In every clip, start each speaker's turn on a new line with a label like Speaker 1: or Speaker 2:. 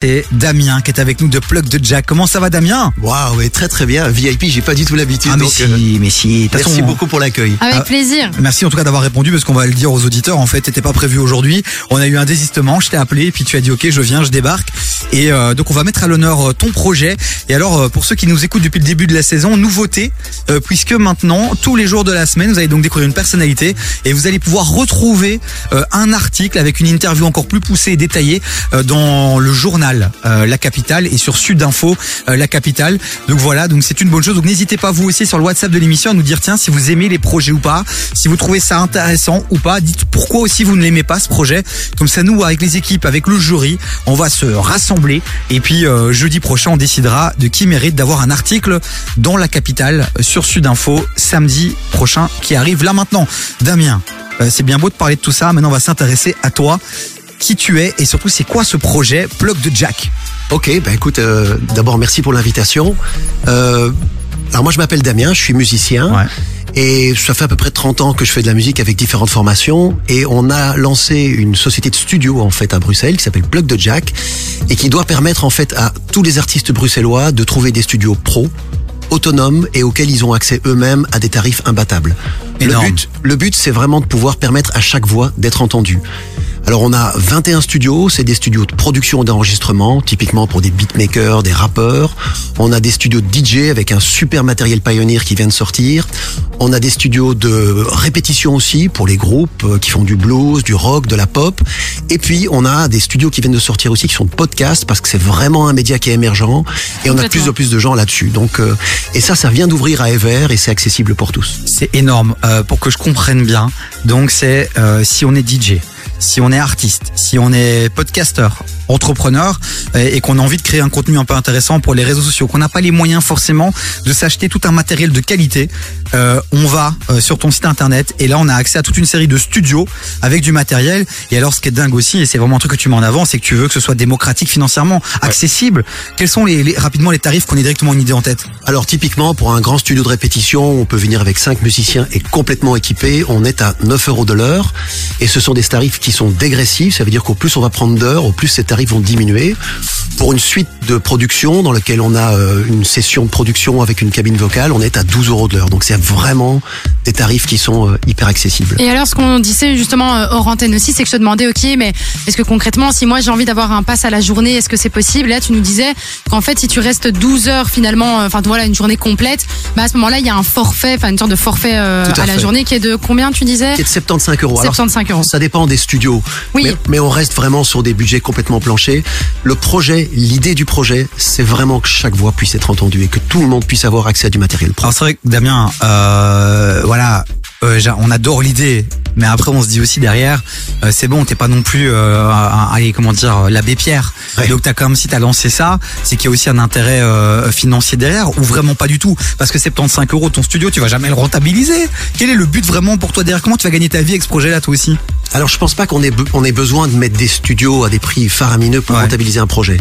Speaker 1: C'est Damien qui est avec nous de Plug de Jack. Comment ça va Damien?
Speaker 2: Waouh, ouais, très très bien. VIP, j'ai pas du tout l'habitude.
Speaker 1: Ah mais
Speaker 2: donc,
Speaker 1: si,
Speaker 2: euh,
Speaker 1: mais si. De toute
Speaker 2: merci
Speaker 1: façon,
Speaker 2: beaucoup pour l'accueil.
Speaker 3: Avec
Speaker 1: Ah.
Speaker 3: plaisir.
Speaker 1: Merci en tout cas d'avoir répondu parce qu'on va le dire aux auditeurs. En fait, t'étais pas prévu aujourd'hui. On a eu un désistement. Je t'ai appelé et puis tu as dit ok, je viens, je débarque. Et euh, donc on va mettre à l'honneur euh, ton projet. Et alors euh, pour ceux qui nous écoutent depuis le début de la saison, nouveauté euh, puisque maintenant tous les jours de la semaine, vous allez donc découvrir une personnalité et vous allez pouvoir retrouver euh, un article avec une interview encore plus poussée et détaillée euh, dans le journal euh, La Capitale et sur Sud Info euh, La Capitale. Donc voilà, donc c'est une bonne chose. Donc n'hésitez pas vous aussi sur le WhatsApp de l'émission à nous dire tiens si vous aimez les projets ou pas, si vous trouvez ça intéressant ou pas. Dites pourquoi aussi vous ne l'aimez pas ce projet. Comme ça nous avec les équipes, avec le jury, on va se rassembler et puis euh, jeudi prochain on décidera de qui mérite d'avoir un article dans La Capitale sur Sud Info samedi prochain qui arrive là maintenant. Damien, euh, c'est bien beau de parler de tout ça. Maintenant on va s'intéresser à toi qui tu es et surtout c'est quoi ce projet Plug de Jack
Speaker 2: Ok, bah écoute, euh, d'abord merci pour l'invitation. Euh, alors moi je m'appelle Damien, je suis musicien.
Speaker 1: Ouais.
Speaker 2: Et ça fait à peu près 30 ans que je fais de la musique avec différentes formations et on a lancé une société de studio en fait à Bruxelles qui s'appelle Plug de Jack et qui doit permettre en fait à tous les artistes bruxellois de trouver des studios pro autonomes et auxquels ils ont accès eux-mêmes à des tarifs imbattables. Le
Speaker 1: Énorme.
Speaker 2: but, le but c'est vraiment de pouvoir permettre à chaque voix d'être entendue. Alors on a 21 studios, c'est des studios de production et d'enregistrement, typiquement pour des beatmakers, des rappeurs. On a des studios de DJ avec un super matériel Pioneer qui vient de sortir. On a des studios de répétition aussi pour les groupes euh, qui font du blues, du rock, de la pop. Et puis on a des studios qui viennent de sortir aussi qui sont de podcasts parce que c'est vraiment un média qui est émergent et on a de plus en plus de gens là-dessus. Donc euh, et ça ça vient d'ouvrir à Ever et c'est accessible pour tous.
Speaker 1: C'est énorme. Euh, pour que je comprenne bien, donc c'est euh, si on est DJ, si on est artiste, si on est podcasteur, entrepreneur et qu'on a envie de créer un contenu un peu intéressant pour les réseaux sociaux, qu'on n'a pas les moyens forcément de s'acheter tout un matériel de qualité, euh, on va euh, sur ton site internet et là on a accès à toute une série de studios avec du matériel. Et alors ce qui est dingue aussi, et c'est vraiment un truc que tu mets en avant, c'est que tu veux que ce soit démocratique financièrement, accessible. Quels sont les, les- rapidement les tarifs qu'on ait directement une idée en tête?
Speaker 2: Alors typiquement pour un grand studio de répétition, on peut venir avec cinq musiciens et complètement équipé. On est à 9 euros de l'heure et ce sont des tarifs qui sont dégressifs. Ça veut dire qu'au plus on va prendre d'heures, au plus ces tarifs vont diminuer. Pour une suite de production dans laquelle on a euh, une session de production avec une cabine vocale, on est à 12 euros de l'heure. Donc c'est vraiment des tarifs qui sont euh, hyper accessibles.
Speaker 3: Et alors, ce qu'on disait justement euh, hors antenne aussi, c'est que je te demandais, ok, mais est-ce que concrètement, si moi j'ai envie d'avoir un pass à la journée, est-ce que c'est possible? Là, tu nous disais qu'en fait, si tu restes 12 heures finalement, enfin voilà, une journée complète, bah à ce moment-là, il y a un forfait, enfin une sorte de forfait euh,
Speaker 2: à
Speaker 3: à, la journée qui est de combien tu disais?
Speaker 2: Qui est de 75 euros. Alors,
Speaker 3: 75 euros.
Speaker 2: Ça dépend des studios.
Speaker 3: Oui.
Speaker 2: Mais, mais on reste vraiment sur des budgets complètement planchers. Le projet, l'idée du projet, c'est vraiment que chaque voix puisse être entendue et que tout le monde puisse avoir accès à du matériel pro.
Speaker 1: Alors c'est vrai que Damien, euh, voilà, euh, on adore l'idée, mais après on se dit aussi derrière, euh, c'est bon, t'es pas non plus, euh, un- allez comment dire, euh, l'abbé Pierre.
Speaker 2: Ouais.
Speaker 1: Donc t'as quand même si t'as lancé ça, c'est qu'il y a aussi un intérêt euh, financier derrière, ou vraiment pas du tout, parce que 75 euros ton studio, tu vas jamais le rentabiliser. Quel est le but vraiment pour toi derrière? Comment tu vas gagner ta vie avec ce projet-là toi aussi?
Speaker 2: Alors je pense pas qu'on ait, on ait besoin de mettre des studios à des prix faramineux pour
Speaker 1: Ouais.
Speaker 2: rentabiliser un projet.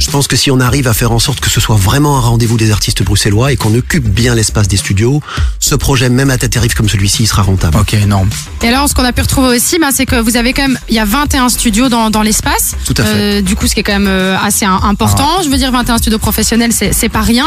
Speaker 2: Je pense que si on arrive à faire en sorte que ce soit vraiment un rendez-vous des artistes bruxellois et qu'on occupe bien l'espace des studios, ce projet, même à des tarifs comme celui-ci, il sera rentable.
Speaker 1: Ok, énorme.
Speaker 3: Et alors, ce qu'on a pu retrouver aussi, bah, c'est que vous avez quand même, il y a 21 studios dans, dans l'espace.
Speaker 2: Tout à fait.
Speaker 3: Euh, du coup, ce qui est quand même euh, assez important. Je veux dire, 21 studios professionnels, c'est c'est pas rien.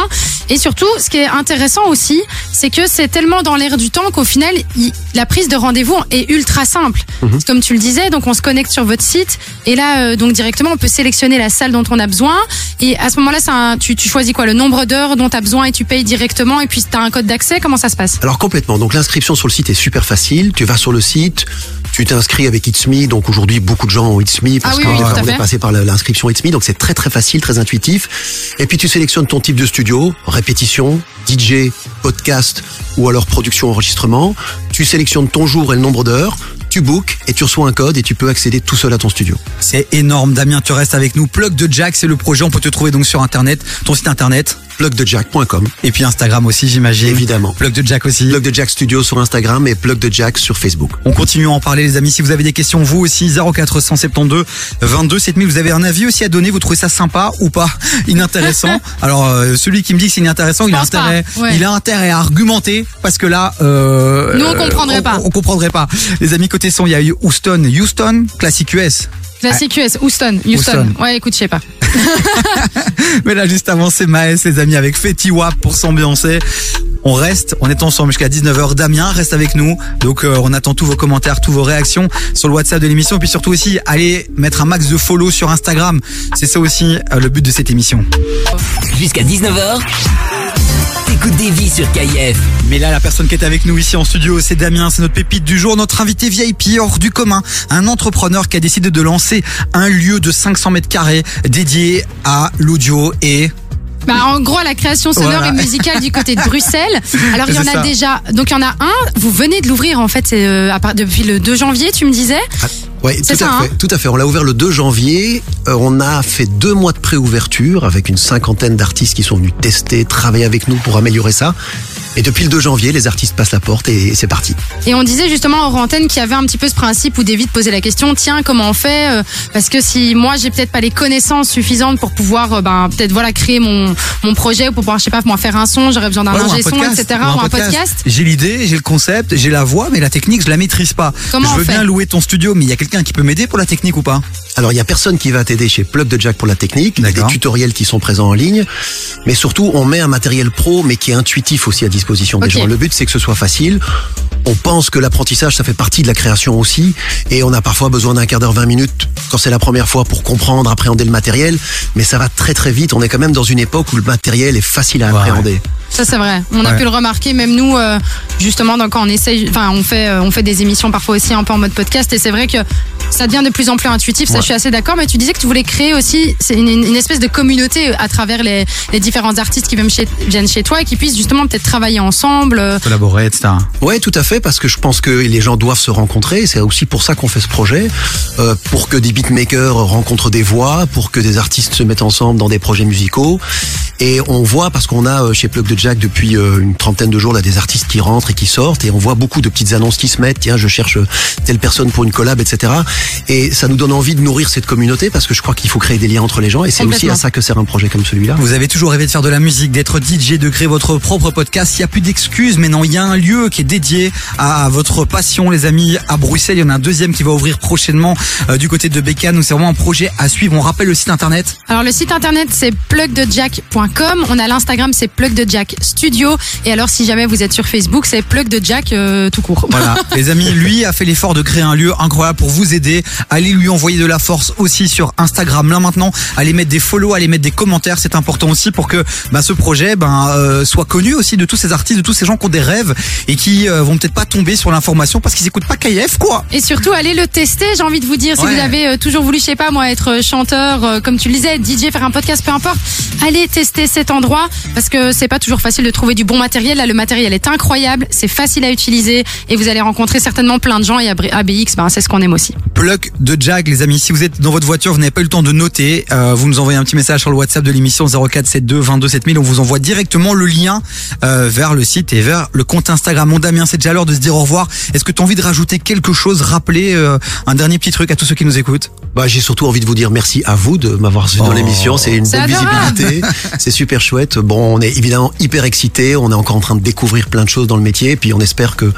Speaker 3: Et surtout, ce qui est intéressant aussi, c'est que c'est tellement dans l'air du temps qu'au final, il- la prise de rendez-vous est ultra simple.
Speaker 2: Mhm.
Speaker 3: Comme tu le disais, donc on se connecte sur votre site et là, euh, donc directement, on peut sélectionner la salle dont on a besoin. Et à ce moment-là, c'est un- tu, tu choisis quoi, le nombre d'heures dont tu as besoin et tu payes directement. Et puis, tu as un code d'accès. Comment ça se passe?
Speaker 2: Alors complètement. Donc l'inscription sur le site est super facile. Tu vas sur le site, tu t'inscris avec It's Me. Donc aujourd'hui, beaucoup de gens ont It's Me parce
Speaker 3: Ah oui,
Speaker 2: qu'on
Speaker 3: oui,
Speaker 2: est passé par l'inscription It's Me. Donc c'est très très facile, très intuitif. Et puis tu sélectionnes ton type de studio, répétition, DJ, podcast ou alors production enregistrement. Tu sélectionnes ton jour et le nombre d'heures. Tu bookes et tu reçois un code et tu peux accéder tout seul à ton studio.
Speaker 1: C'est énorme, Damien, tu restes avec nous. Plug de Jack, c'est le projet, on peut te trouver donc sur internet, ton site internet,
Speaker 2: Plugdejack.com,
Speaker 1: et puis Instagram aussi, j'imagine.
Speaker 2: évidemment.
Speaker 1: Plug de Jack aussi.
Speaker 2: Plug de Jack Studio sur Instagram et Plug de Jack sur Facebook.
Speaker 1: On continue à en parler les amis. Si vous avez des questions, vous aussi, 0472 22 7000. Vous avez un avis aussi à donner. Vous trouvez ça sympa ou pas? Inintéressant. Alors euh, celui qui me dit que c'est inintéressant, il a
Speaker 3: pas.
Speaker 1: intérêt,
Speaker 3: Ouais.
Speaker 1: il a intérêt à argumenter parce que là, euh,
Speaker 3: Nous, on comprendrait
Speaker 1: on-
Speaker 3: pas.
Speaker 1: On, comprendrait pas. Les amis côté son, il y a eu Houston, Houston, classique US.
Speaker 3: Classique US, Houston, Houston.
Speaker 1: Houston.
Speaker 3: Ouais, écoute, je sais pas.
Speaker 1: Mais là, juste avant, c'est Maës, les amis, avec Fetty Wap pour s'ambiancer. On reste, on est ensemble jusqu'à 19h. Damien reste avec nous. Donc, euh, on attend tous vos commentaires, tous vos réactions sur le WhatsApp de l'émission. Et puis surtout aussi, allez mettre un max de follow sur Instagram. C'est ça aussi euh, le but de cette émission.
Speaker 4: Jusqu'à 19h, t'écoutes des vies sur KIF.
Speaker 1: Mais là, la personne qui est avec nous ici en studio, c'est Damien, c'est notre pépite du jour, notre invité VIP hors du commun, un entrepreneur qui a décidé de lancer un lieu de 500 mètres carrés dédié à l'audio et
Speaker 3: Bah, en gros, la création sonore
Speaker 1: Voilà.
Speaker 3: et musicale du côté de Bruxelles. Alors, il y en a
Speaker 1: ça.
Speaker 3: déjà. Donc, il y en a un. Vous venez de l'ouvrir, en fait, c'est, euh, à part- depuis le 2 janvier, tu me disais.
Speaker 2: Ouais, tout
Speaker 3: ça,
Speaker 2: à fait.
Speaker 3: hein
Speaker 2: Tout à fait. On l'a ouvert le 2 janvier. Euh, on a fait deux mois de préouverture avec une cinquantaine d'artistes qui sont venus tester, travailler avec nous pour améliorer ça. Et depuis le 2 janvier, les artistes passent la porte et c'est parti.
Speaker 3: Et on disait justement hors antenne qu'il y avait un petit peu ce principe où David posait la question tiens comment on fait euh, parce que si moi j'ai peut-être pas les connaissances suffisantes pour pouvoir euh, ben peut-être voilà créer mon mon projet ou pour pouvoir je sais pas moi faire un son j'aurais besoin d'un
Speaker 1: Ouais,
Speaker 3: ingé son
Speaker 1: podcast,
Speaker 3: etc
Speaker 1: ou
Speaker 3: ou un podcast
Speaker 1: J'ai l'idée, j'ai le concept, j'ai la voix, mais la technique, je la maîtrise pas.
Speaker 3: Comment
Speaker 1: je veux bien louer ton studio, mais il y a quelqu'un qui peut m'aider pour la technique ou pas
Speaker 2: Alors, il y a personne qui va t'aider chez Plug de Jack pour la technique. Il y a des tutoriels qui sont présents en ligne. Mais surtout, on met un matériel pro, mais qui est intuitif aussi à disposition des
Speaker 3: Ok.
Speaker 2: gens. Le but, c'est que ce soit facile. On pense que l'apprentissage, ça fait partie de la création aussi. Et on a parfois besoin d'un quart d'heure, 20 minutes quand c'est la première fois pour comprendre, appréhender le matériel. Mais ça va très très vite. On est quand même dans une époque où le matériel est facile à
Speaker 1: Ouais.
Speaker 3: Ça c'est vrai on a
Speaker 1: Ouais.
Speaker 3: pu le remarquer même nous euh, justement donc, quand on essaye enfin on fait euh, on fait des émissions parfois aussi un peu en mode podcast et c'est vrai que ça devient de plus en plus intuitif ça
Speaker 1: Ouais.
Speaker 3: je suis assez d'accord mais tu disais que tu voulais créer aussi une, une espèce de communauté à travers les, les différents artistes qui viennent chez, viennent chez toi et qui puissent justement peut-être travailler ensemble euh,
Speaker 1: Collaborer, etc.
Speaker 2: Ouais, tout à fait, parce que je pense que les gens doivent se rencontrer. C'est aussi pour ça qu'on fait ce projet, euh, pour que des beatmakers rencontrent des voix, pour que des artistes se mettent ensemble dans des projets musicaux. Et on voit, parce qu'on a euh, chez Plug de Jack depuis euh, une trentaine de jours, là, des artistes qui rentrent et qui sortent, et on voit beaucoup de petites annonces qui se mettent. Tiens, je cherche telle personne pour une collab, etc. Et ça nous donne envie de nourrir cette communauté, parce que je crois qu'il faut créer des liens entre les gens, et c'est aussi à ça que sert un projet comme celui-là.
Speaker 1: Vous avez toujours rêvé de faire de la musique, d'être DJ, de créer votre propre podcast. Il n'y a plus d'excuses, mais non, il y a un lieu qui est dédié à votre passion, les amis. À Bruxelles, il y en a un deuxième qui va ouvrir prochainement euh, du côté de Bécane. Donc c'est vraiment un projet à suivre. On rappelle le site internet.
Speaker 3: Alors le site internet c'est plugdejack.com, on a l'Instagram c'est plugdejack studio et alors si jamais vous êtes sur Facebook c'est plugdejack euh, tout court.
Speaker 1: Voilà, les amis, lui a fait l'effort de créer un lieu incroyable pour vous aider. Allez lui envoyer de la force aussi sur Instagram. Là maintenant, allez mettre des follow, allez mettre des commentaires. C'est important aussi pour que bah, ce projet ben, euh, soit connu aussi de tous ces artistes, de tous ces gens qui ont des rêves et qui euh, vont peut-être pas tomber sur l'information parce qu'ils écoutent pas KF quoi.
Speaker 3: Et surtout allez le tester, j'ai envie de vous dire si
Speaker 1: Ouais.
Speaker 3: vous avez euh, toujours voulu je sais pas moi être chanteur euh, comme tu le disais, DJ, faire un podcast peu importe, allez tester cet endroit parce que c'est pas toujours facile de trouver du bon matériel. Là le matériel est incroyable, c'est facile à utiliser et vous allez rencontrer certainement plein de gens et AB- ABX ben, c'est ce qu'on aime aussi.
Speaker 1: Plug de Jag, les amis. Si vous êtes dans votre voiture, vous n'avez pas eu le temps de noter, euh, vous nous envoyez un petit message sur le WhatsApp de l'émission 0472 22 7000. On vous envoie directement le lien euh, vers le site et vers le compte Instagram. Mon Damien, c'est déjà l'heure de se dire au revoir. Est-ce que tu as envie de rajouter quelque chose, rappeler euh, un dernier petit truc à tous ceux qui nous écoutent?
Speaker 2: Bah, j'ai surtout envie de vous dire merci à vous de m'avoir reçu dans
Speaker 1: Oh.
Speaker 2: l'émission. C'est une belle
Speaker 3: adorable.
Speaker 2: visibilité. C'est super chouette. Bon, on est évidemment hyper excités. On est encore en train de découvrir plein de choses dans le métier. Puis on espère que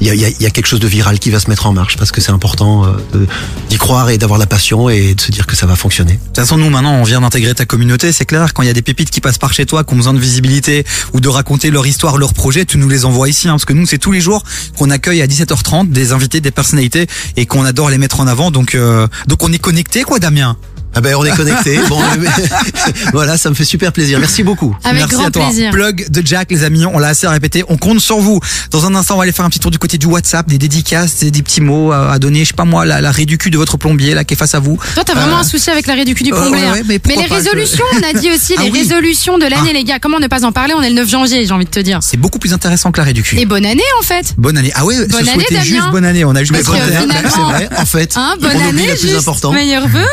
Speaker 2: il y a, quelque chose de viral qui va se mettre en marche parce que c'est important euh, d'y croire et d'avoir la passion et de se dire que ça va fonctionner.
Speaker 1: De toute façon, nous maintenant, on vient d'intégrer ta communauté. C'est clair, quand il y a des pépites qui passent par chez toi, qui ont besoin de visibilité ou de raconter leur histoire, leur projet, tu nous les envoies ici. hein, parce que nous, c'est tous les jours qu'on accueille à 17h30 des invités, des personnalités et qu'on adore les mettre en avant. Donc, euh, donc on est connecté, quoi, Damien?
Speaker 2: Ah ben on est connectés. bon, mais- voilà, ça me fait super plaisir. Merci beaucoup.
Speaker 3: Avec
Speaker 1: Merci
Speaker 3: grand
Speaker 1: à toi.
Speaker 3: plaisir.
Speaker 1: Plug de Jack, les amis. On l'a assez répété. On compte sur vous. Dans un instant, on va aller faire un petit tour du côté du WhatsApp, des dédicaces, des, des petits mots à, à donner. Je sais pas moi, la, la de votre plombier là qui est face à vous.
Speaker 3: Toi, t'as vraiment
Speaker 1: Euh,
Speaker 3: un souci avec l'arrêt du cul du
Speaker 1: euh,
Speaker 3: plombier.
Speaker 1: ouais,
Speaker 3: hein.
Speaker 1: ouais, mais
Speaker 3: les résolutions, on a dit aussi
Speaker 1: Ah
Speaker 3: les
Speaker 1: oui.
Speaker 3: résolutions de l'année,
Speaker 1: Ah.
Speaker 3: les gars. Comment ne pas en parler? On est le 9 janvier, j'ai envie de te dire.
Speaker 1: C'est beaucoup plus intéressant que la raie du cul.
Speaker 3: Et bonne année en fait.
Speaker 1: Bonne année. Ah ouais,
Speaker 3: Bonne année, Damien.
Speaker 1: juste bonne année. On a juste bonne année.
Speaker 2: C'est vrai, en fait.
Speaker 3: Hein, bonne
Speaker 2: on
Speaker 3: année,
Speaker 2: la
Speaker 3: juste. Meilleurs vœux.